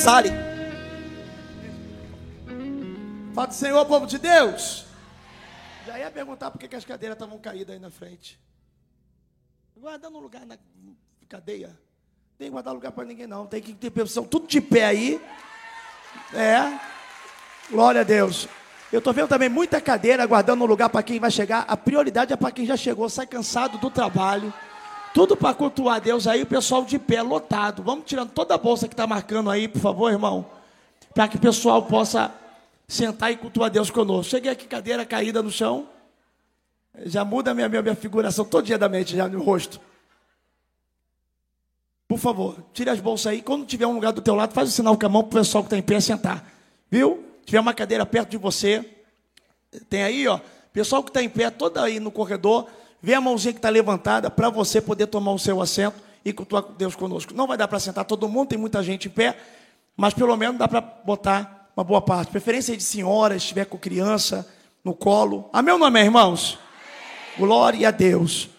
Sale. Fala, Senhor, povo de Deus. Já ia perguntar por que, as cadeiras estavam caídas aí na frente. Guardando lugar na cadeia. Tem que guardar lugar para ninguém, não. Tem que ter pessoal tudo de pé aí. É. Glória a Deus. Eu estou vendo também muita cadeira guardando lugar para quem vai chegar. A prioridade é para quem já chegou, sai cansado do trabalho. Tudo para cultuar Deus aí, o pessoal de pé, lotado. Vamos tirando toda a bolsa que está marcando aí, por favor, irmão. Para que o pessoal possa sentar e cultuar Deus conosco. Cheguei aqui, cadeira caída no chão. Já muda a minha, minha, minha figuração todo dia da mente, já no rosto. Por favor, tire as bolsas aí. Quando tiver um lugar do teu lado, faz o sinal com a mão para o pessoal que está em pé sentar. Viu? tiver uma cadeira perto de você, tem aí, ó, pessoal que está em pé, toda aí no corredor, vê a mãozinha que está levantada para você poder tomar o seu assento e cultuar Deus conosco. Não vai dar para sentar todo mundo, tem muita gente em pé, mas pelo menos dá para botar uma boa parte. Preferência de senhoras, estiver com criança no colo. Amém ou não amém, irmãos? Glória a Deus.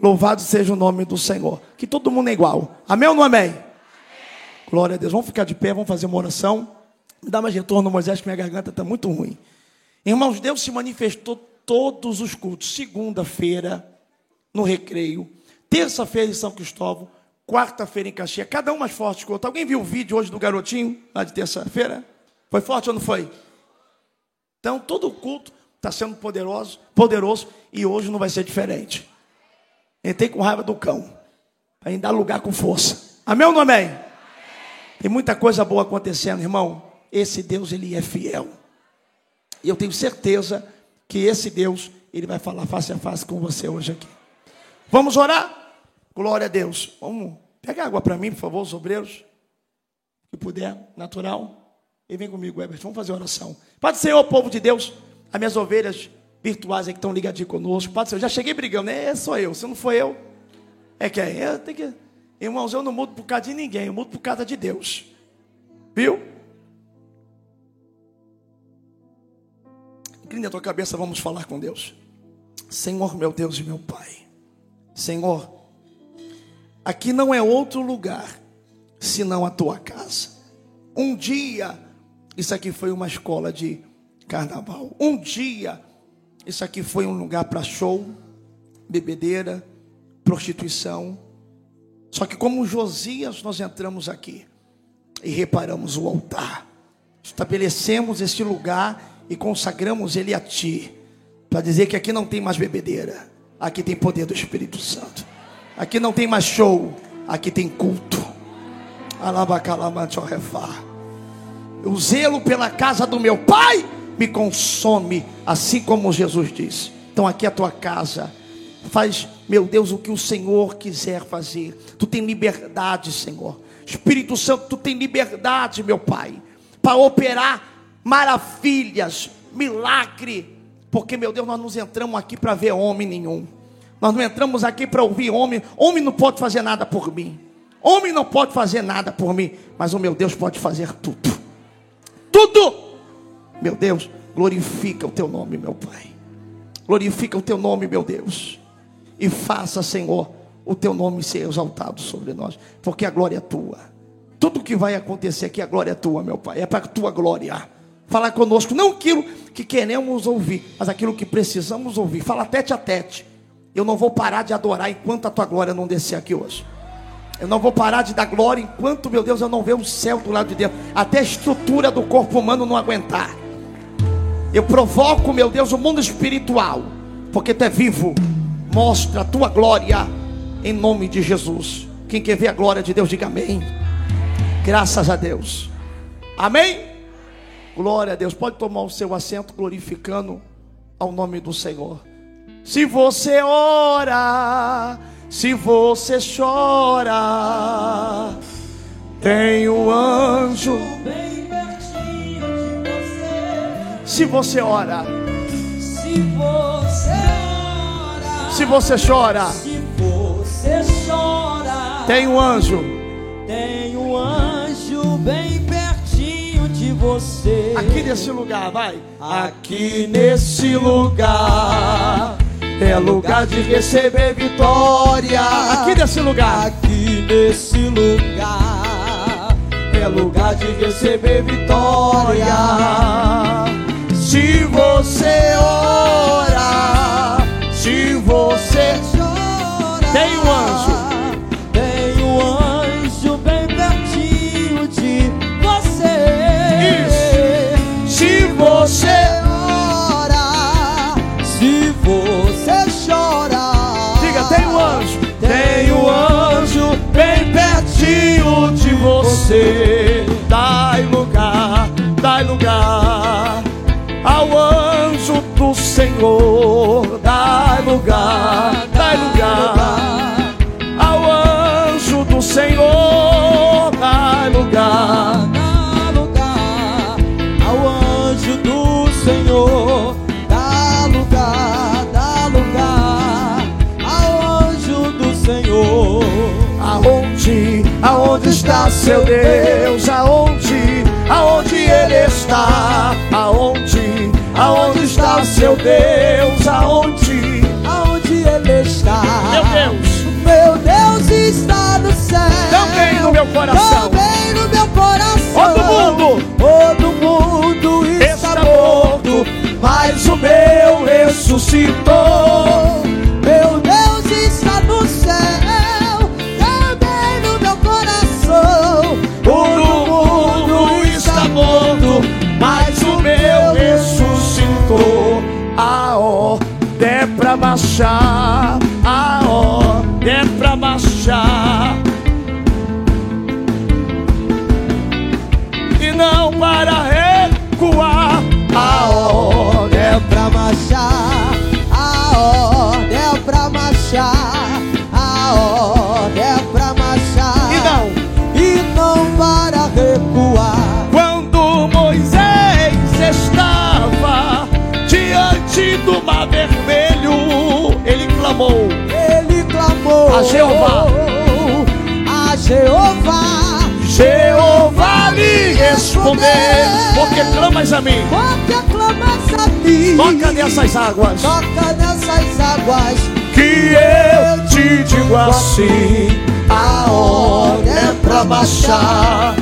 Louvado seja o nome do Senhor. Que todo mundo é igual. Amém ou não amém? Glória a Deus. Vamos ficar de pé, vamos fazer uma oração. Me dá mais retorno, Moisés, que minha garganta está muito ruim. Irmãos, Deus se manifestou todos os cultos. Segunda-feira, no recreio. Terça-feira em São Cristóvão. Quarta-feira em Caxias. Cada um mais forte que o outro. Alguém viu o vídeo hoje do garotinho, lá de terça-feira? Foi forte ou não foi? Então, todo culto está sendo poderoso, poderoso. E hoje não vai ser diferente. Entrei com raiva do cão. Dar lugar com força. Amém ou não amém? amém? Tem muita coisa boa acontecendo, irmão esse Deus ele é fiel. E eu tenho certeza que esse Deus ele vai falar face a face com você hoje aqui. Vamos orar? Glória a Deus. Vamos pegar água para mim, por favor, os obreiros. Que puder, natural. E vem comigo, Herbert. Vamos fazer oração. Pode ser, o povo de Deus, as minhas ovelhas virtuais que estão ligadinhas conosco. Pode ser, eu já cheguei brigando, né? É só eu. Se não for eu, é quem? Eu tenho que. Irmãos, eu não mudo por causa de ninguém, eu mudo por causa de Deus. Viu? Incline a tua cabeça, vamos falar com Deus. Senhor, meu Deus e meu Pai. Senhor, aqui não é outro lugar senão a tua casa. Um dia, isso aqui foi uma escola de carnaval. Um dia, isso aqui foi um lugar para show, bebedeira, prostituição. Só que como Josias, nós entramos aqui e reparamos o altar. Estabelecemos este lugar e consagramos ele a ti, para dizer que aqui não tem mais bebedeira, aqui tem poder do Espírito Santo, aqui não tem mais show, aqui tem culto. O zelo pela casa do meu pai me consome, assim como Jesus disse. Então aqui é a tua casa. Faz, meu Deus, o que o Senhor quiser fazer. Tu tem liberdade, Senhor. Espírito Santo, tu tem liberdade, meu Pai, para operar maravilhas, milagre. Porque, meu Deus, nós não entramos aqui para ver homem nenhum. Nós não entramos aqui para ouvir homem. Homem não pode fazer nada por mim. Homem não pode fazer nada por mim. Mas o meu Deus pode fazer tudo. Tudo. Meu Deus, glorifica o teu nome, meu Pai. Glorifica o teu nome, meu Deus. E faça, Senhor, o teu nome ser exaltado sobre nós. Porque a glória é tua. Tudo que vai acontecer aqui, a glória é tua, meu Pai. É para a tua glória falar conosco, não aquilo que queremos ouvir, mas aquilo que precisamos ouvir. Fala tete a tete. Eu não vou parar de adorar enquanto a tua glória não descer aqui hoje. Eu não vou parar de dar glória enquanto, meu Deus, eu não ver o céu do lado de dentro. Até a estrutura do corpo humano não aguentar. Eu provoco, meu Deus, o mundo espiritual. Porque tu é vivo. Mostra a tua glória em nome de Jesus. Quem quer ver a glória de Deus, diga amém. Graças a Deus. Amém. Glória a Deus. Pode tomar o seu assento glorificando ao nome do Senhor. Se você ora, se você chora, tem um anjo bem pertinho de você. Se você ora, se você ora, se você chora, se você chora, tem um anjo, tem um anjo bem você. Aqui nesse lugar, vai. Aqui nesse lugar. É lugar de receber vitória. Aqui nesse lugar. Aqui nesse lugar. É lugar de receber vitória. Se você ora, se você chora. tem um anjo, você. Dai lugar, dai lugar ao anjo do Senhor. Dai lugar, dai lugar ao anjo do Senhor. Dai lugar. dá lugar ao anjo do Senhor. Dá lugar, Aonde, está seu Deus? Aonde, aonde ele está? Aonde, aonde está seu Deus? Aonde, Aonde ele está? meu Deus, Meu Deus está no céu. também no meu coração. Também no meu coração. Todo mundo Todo mundo está, está morto. morto, mas o meu ressuscitou. A Jeová. A Jeová. Jeová lhe respondeu, porque clamas a mim, Porque clamas a mim. toca nessas águas, Toca nessas águas. que eu te digo assim, a ordem é pra baixar,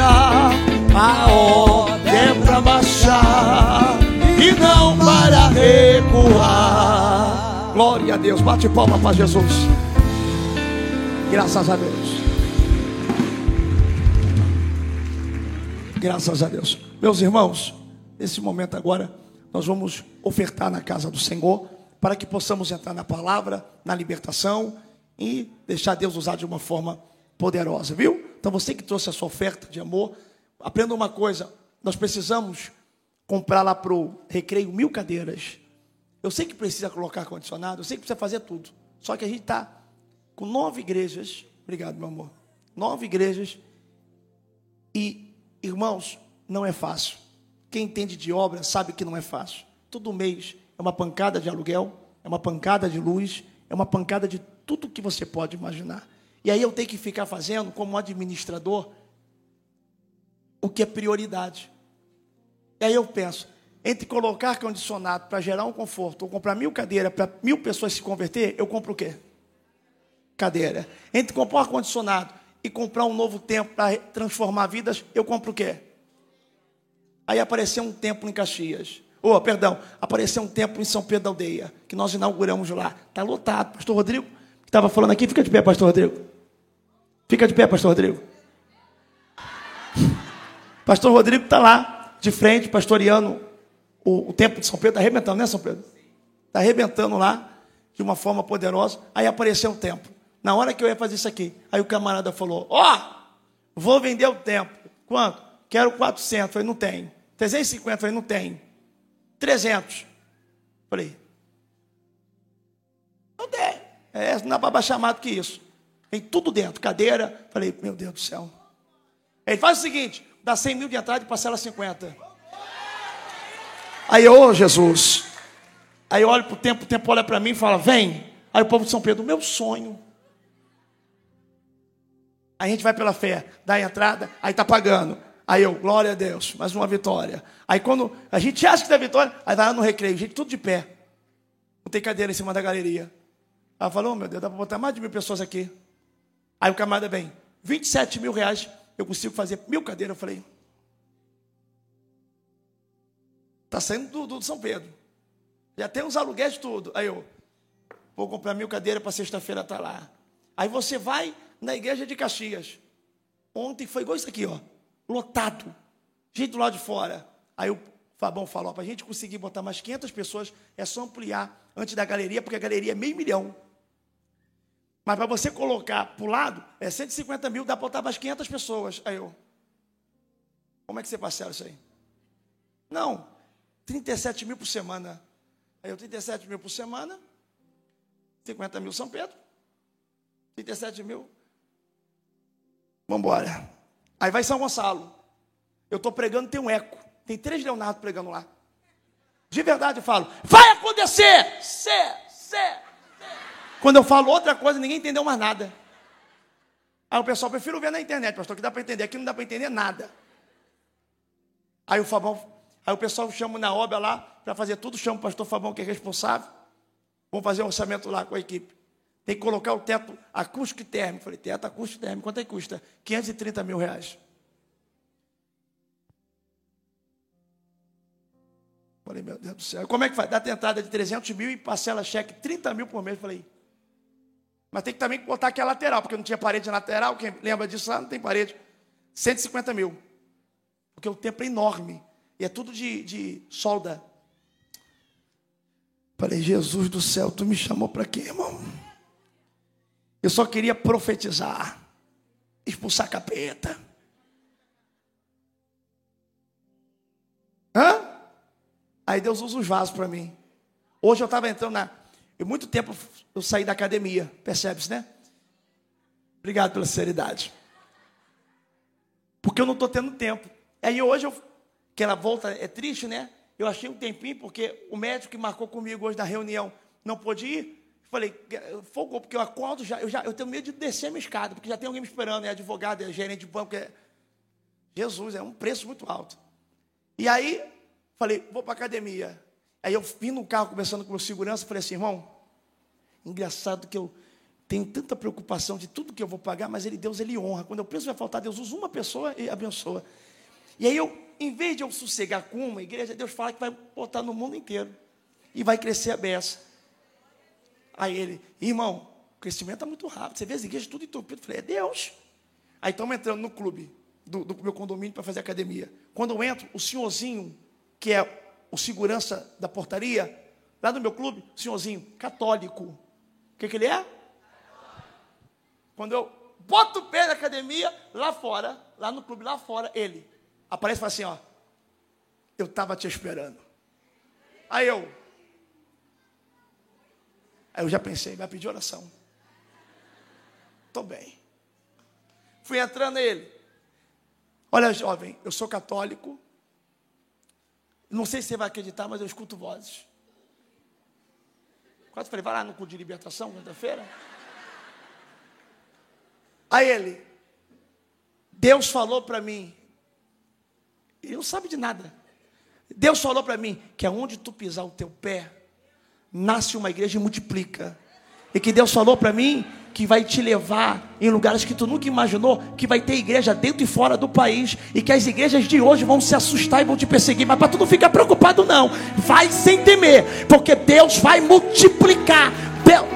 a ordem é pra baixar, e não para recuar. Glória a Deus, bate palma para Jesus. Graças a Deus. Graças a Deus. Meus irmãos, nesse momento agora, nós vamos ofertar na casa do Senhor para que possamos entrar na palavra, na libertação e deixar Deus usar de uma forma poderosa, viu? Então você que trouxe a sua oferta de amor, aprenda uma coisa: nós precisamos comprar lá para o recreio mil cadeiras. Eu sei que precisa colocar ar-condicionado, eu sei que precisa fazer tudo. Só que a gente está com nove igrejas. Obrigado, meu amor. Nove igrejas. E, irmãos, não é fácil. Quem entende de obra sabe que não é fácil. Todo mês é uma pancada de aluguel, é uma pancada de luz, é uma pancada de tudo que você pode imaginar. E aí eu tenho que ficar fazendo, como administrador, o que é prioridade. E aí eu penso, entre colocar ar-condicionado para gerar um conforto, ou comprar mil cadeiras para mil pessoas se converter, eu compro o quê? Cadeira. Entre comprar um ar-condicionado e comprar um novo templo para transformar vidas, eu compro o quê? Aí apareceu um templo em Caxias. Oh, perdão, apareceu um templo em São Pedro da Aldeia, que nós inauguramos lá. Está lotado. Pastor Rodrigo, que estava falando aqui, fica de pé, Pastor Rodrigo. Fica de pé, Pastor Rodrigo. Pastor Rodrigo está lá, de frente, pastoreando o, o templo de São Pedro. Está arrebentando, né, São Pedro? Está arrebentando lá, de uma forma poderosa. Aí apareceu um templo. Na hora que eu ia fazer isso aqui, aí o camarada falou: Ó, oh, vou vender o templo. Quanto? Quero 400. Falei, não tem. 350. Falei, não tem. 300. Falei, não tem. É, não dá para baixar mais do que isso. Tem tudo dentro, cadeira. Falei, meu Deus do céu. Ele faz o seguinte: dá 100 mil de entrada e parcela 50. Aí, ô Jesus. Aí eu olho para o tempo, o tempo olha para mim e fala: vem. Aí o povo de São Pedro, meu sonho. Aí a gente vai pela fé, dá a entrada, aí está pagando. Aí eu, glória a Deus, mais uma vitória. Aí quando a gente acha que dá vitória, aí vai lá no recreio, gente, tudo de pé. Não tem cadeira em cima da galeria. Ela falou, oh, meu Deus, dá para botar mais de mil pessoas aqui. Aí o camarada vem, 27 mil reais, eu consigo fazer mil cadeiras. Eu falei, está saindo do, do, São Pedro. Já tem uns aluguéis tudo. Aí eu, vou comprar mil cadeiras para sexta-feira estar tá lá. Aí você vai na igreja de Caxias. Ontem foi igual isso aqui, ó. Lotado. Gente do lado de fora. Aí o Fabão falou, para a gente conseguir botar mais 500 pessoas, é só ampliar antes da galeria, porque a galeria é meio milhão. Mas para você colocar para o lado, é 150 mil, dá para botar mais 500 pessoas. Aí eu, como é que você parcela isso aí? Não, 37 mil por semana. Aí eu, 37 mil por semana, 50 mil São Pedro, 37 mil. Vamos embora. Aí vai São Gonçalo. Eu estou pregando, tem um eco. Tem três Leonardo pregando lá. De verdade eu falo, vai acontecer! Cê, Quando eu falo outra coisa, ninguém entendeu mais nada. Aí o pessoal, prefiro ver na internet, pastor, que dá para entender. Aqui não dá para entender nada. Aí o Fabão, aí o pessoal chama na obra lá, para fazer tudo, chama o pastor Fabão, que é responsável. Vamos fazer um orçamento lá com a equipe. Tem que colocar o teto acústico e térmico. Falei, teto acústico e térmico, quanto é que custa? 530 mil reais. Falei, meu Deus do céu, como é que faz? Dá tentada de 300 mil e parcela cheque 30 mil por mês. Falei, mas tem que também botar aqui a lateral, porque não tinha parede lateral. Quem lembra disso lá? Não tem parede. 150 mil. Porque o tempo é enorme. E é tudo de, de solda. Falei, Jesus do céu, tu me chamou para quê, irmão? Eu só queria profetizar, expulsar capeta. Hã? Aí Deus usa os vasos para mim. Hoje eu estava entrando na. E muito tempo eu saí da academia, percebe-se, né? Obrigado pela sinceridade. Porque eu não estou tendo tempo. Aí hoje, eu, que ela volta, é triste, né? Eu achei um tempinho, porque o médico que marcou comigo hoje na reunião não pôde ir. Falei, fogou, porque eu acordo já, eu já, eu tenho medo de descer a minha escada, porque já tem alguém me esperando, é advogado, é gerente de banco, é... Jesus, é um preço muito alto. E aí, falei, vou para academia. Aí eu vim no carro conversando com o segurança, falei assim, irmão, engraçado que eu tenho tanta preocupação de tudo que eu vou pagar, mas ele, Deus, ele honra. Quando eu penso vai faltar, Deus usa uma pessoa e abençoa. E aí eu, em vez de eu sossegar com uma igreja, Deus fala que vai botar no mundo inteiro. E vai crescer a beça. Aí ele, irmão, o crescimento está muito rápido. Você vê as igrejas tudo entupido. Eu falei, é Deus. Aí estamos entrando no clube do, do meu condomínio para fazer academia. Quando eu entro, o senhorzinho, que é o segurança da portaria, lá no meu clube, senhorzinho, católico. O que, que ele é? Quando eu boto o pé na academia, lá fora, lá no clube, lá fora, ele aparece e fala assim: ó, eu estava te esperando. Aí eu, Aí eu já pensei, vai pedir oração. Estou bem. Fui entrando nele. Olha, jovem, eu sou católico. Não sei se você vai acreditar, mas eu escuto vozes. Quase falei, vai lá no culto de libertação, quinta-feira. Aí ele, Deus falou para mim, ele não sabe de nada. Deus falou para mim que aonde tu pisar o teu pé, nasce uma igreja e multiplica. E que Deus falou para mim que vai te levar em lugares que tu nunca imaginou, que vai ter igreja dentro e fora do país, e que as igrejas de hoje vão se assustar e vão te perseguir, mas para tu não ficar preocupado não, vai sem temer, porque Deus vai multiplicar. Deus...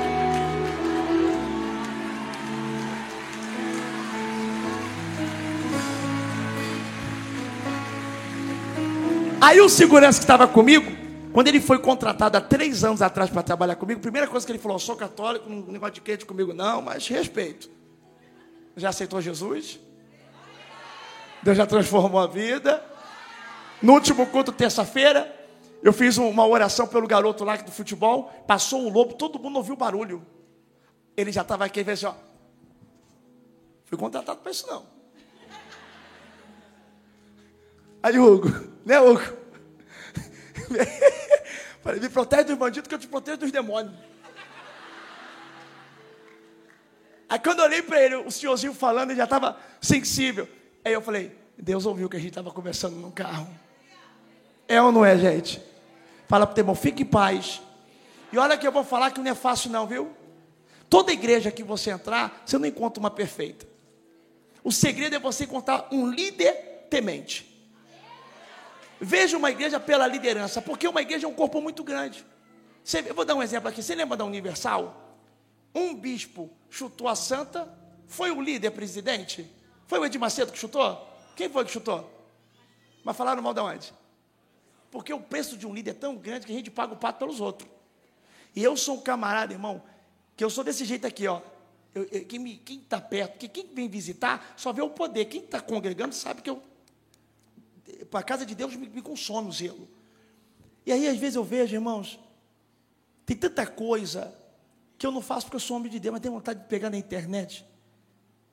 Aí o segurança que estava comigo quando ele foi contratado há três anos atrás para trabalhar comigo, a primeira coisa que ele falou: sou católico, não negócio de crente comigo, não, mas respeito. Já aceitou Jesus? Deus já transformou a vida. No último culto, terça-feira, eu fiz uma oração pelo garoto lá do futebol. Passou um lobo, todo mundo ouviu barulho. Ele já estava aqui e fez assim: ó. Fui contratado para isso, não. Aí, Hugo, né, Hugo? Falei, me protege dos bandidos que eu te protejo dos demônios. Aí quando eu olhei para ele, o senhorzinho falando, ele já estava sensível. Aí eu falei, Deus ouviu que a gente estava conversando no carro. É ou não é, gente? Fala para o teu fique em paz. E olha que eu vou falar que não é fácil, não, viu? Toda igreja que você entrar, você não encontra uma perfeita. O segredo é você encontrar um líder temente. Veja uma igreja pela liderança, porque uma igreja é um corpo muito grande. Você, eu vou dar um exemplo aqui. Você lembra da Universal? Um bispo chutou a santa, foi o líder presidente? Foi o Edir Macedo que chutou? Quem foi que chutou? Mas falaram mal de onde? Porque o preço de um líder é tão grande que a gente paga o pato pelos outros. E eu sou um camarada, irmão, que eu sou desse jeito aqui, ó. Eu, eu, quem está perto, que quem vem visitar, só vê o poder. Quem está congregando sabe que eu. Para a casa de Deus me, me consome o zelo. E aí, às vezes, eu vejo, irmãos, tem tanta coisa que eu não faço porque eu sou homem de Deus, mas tenho vontade de pegar na internet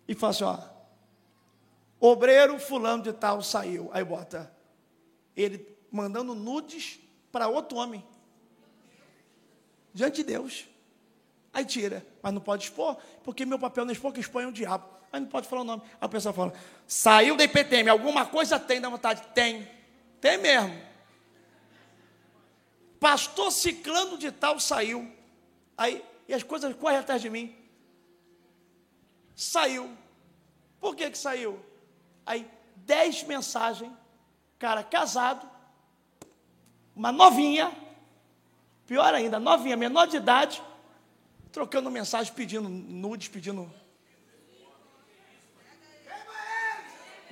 e falar assim, ó. Obreiro fulano de tal saiu. Aí bota. Ele mandando nudes para outro homem. Diante de Deus. Aí tira, mas não pode expor, porque meu papel não é expor, que expõe o diabo. Aí não pode falar o nome. A pessoa fala, saiu da IPTM, alguma coisa tem da vontade? Tem. Tem mesmo. Pastor ciclano de tal saiu. Aí, e as coisas correm atrás de mim. Saiu. Por que que saiu? Aí, dez mensagens, cara casado, uma novinha, pior ainda, novinha, menor de idade, trocando mensagem, pedindo nudes, pedindo.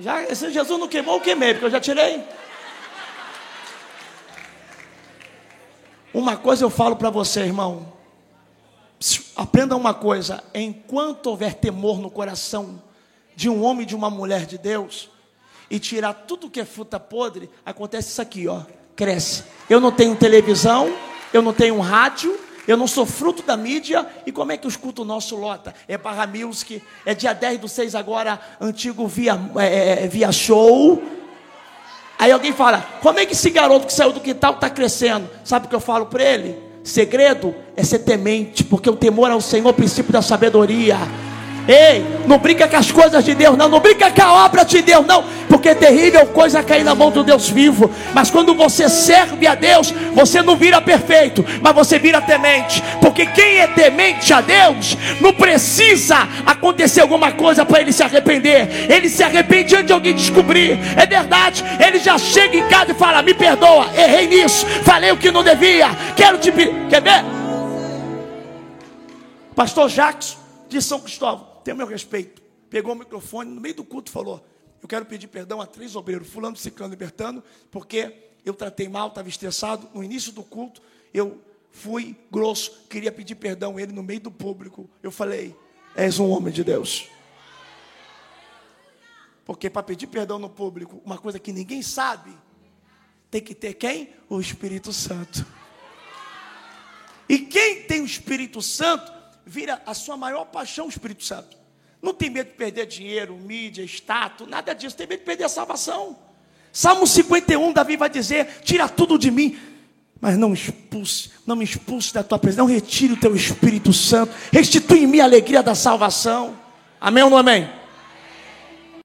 Já, esse Jesus não queimou, eu queimei, porque eu já tirei. Uma coisa eu falo para você, irmão. Aprenda uma coisa: enquanto houver temor no coração de um homem e de uma mulher de Deus, e tirar tudo que é fruta podre, acontece isso aqui, ó cresce. Eu não tenho televisão, eu não tenho rádio, eu não sou fruto da mídia. E como é que os cultos nosso lota? É Barra Music, é dia 10 do 6 agora, antigo via, é, é, é, via show. Aí alguém fala, como é que esse garoto que saiu do quintal está crescendo? Sabe o que eu falo para ele? Segredo é ser temente, porque o temor ao Senhor é o princípio da sabedoria. Ei, não brinca com as coisas de Deus, não. Não brinca com a obra de Deus, não. Porque é terrível coisa cair na mão do Deus vivo. Mas quando você serve a Deus, você não vira perfeito, mas você vira temente. Porque quem é temente a Deus, não precisa acontecer alguma coisa para ele se arrepender. Ele se arrepende antes de alguém descobrir. É verdade. Ele já chega em casa e fala: Me perdoa, errei nisso, falei o que não devia. Quero te. Quer ver? Pastor Jackson de São Cristóvão tem o meu respeito. Pegou o microfone no meio do culto e falou: Eu quero pedir perdão a três obreiros, fulano, ciclano libertando, porque eu tratei mal, estava estressado. No início do culto, eu fui grosso, queria pedir perdão a ele no meio do público. Eu falei: És um homem de Deus. Porque para pedir perdão no público, uma coisa que ninguém sabe, tem que ter quem? O Espírito Santo. E quem tem o Espírito Santo vira a sua maior paixão Espírito Santo. Não tem medo de perder dinheiro, mídia, status, nada disso, tem medo de perder a salvação. Salmo 51, Davi vai dizer: tira tudo de mim, mas não expulse, não me expulse da tua presença, não retire o teu Espírito Santo, restitui em mim a alegria da salvação. Amém ou não amém?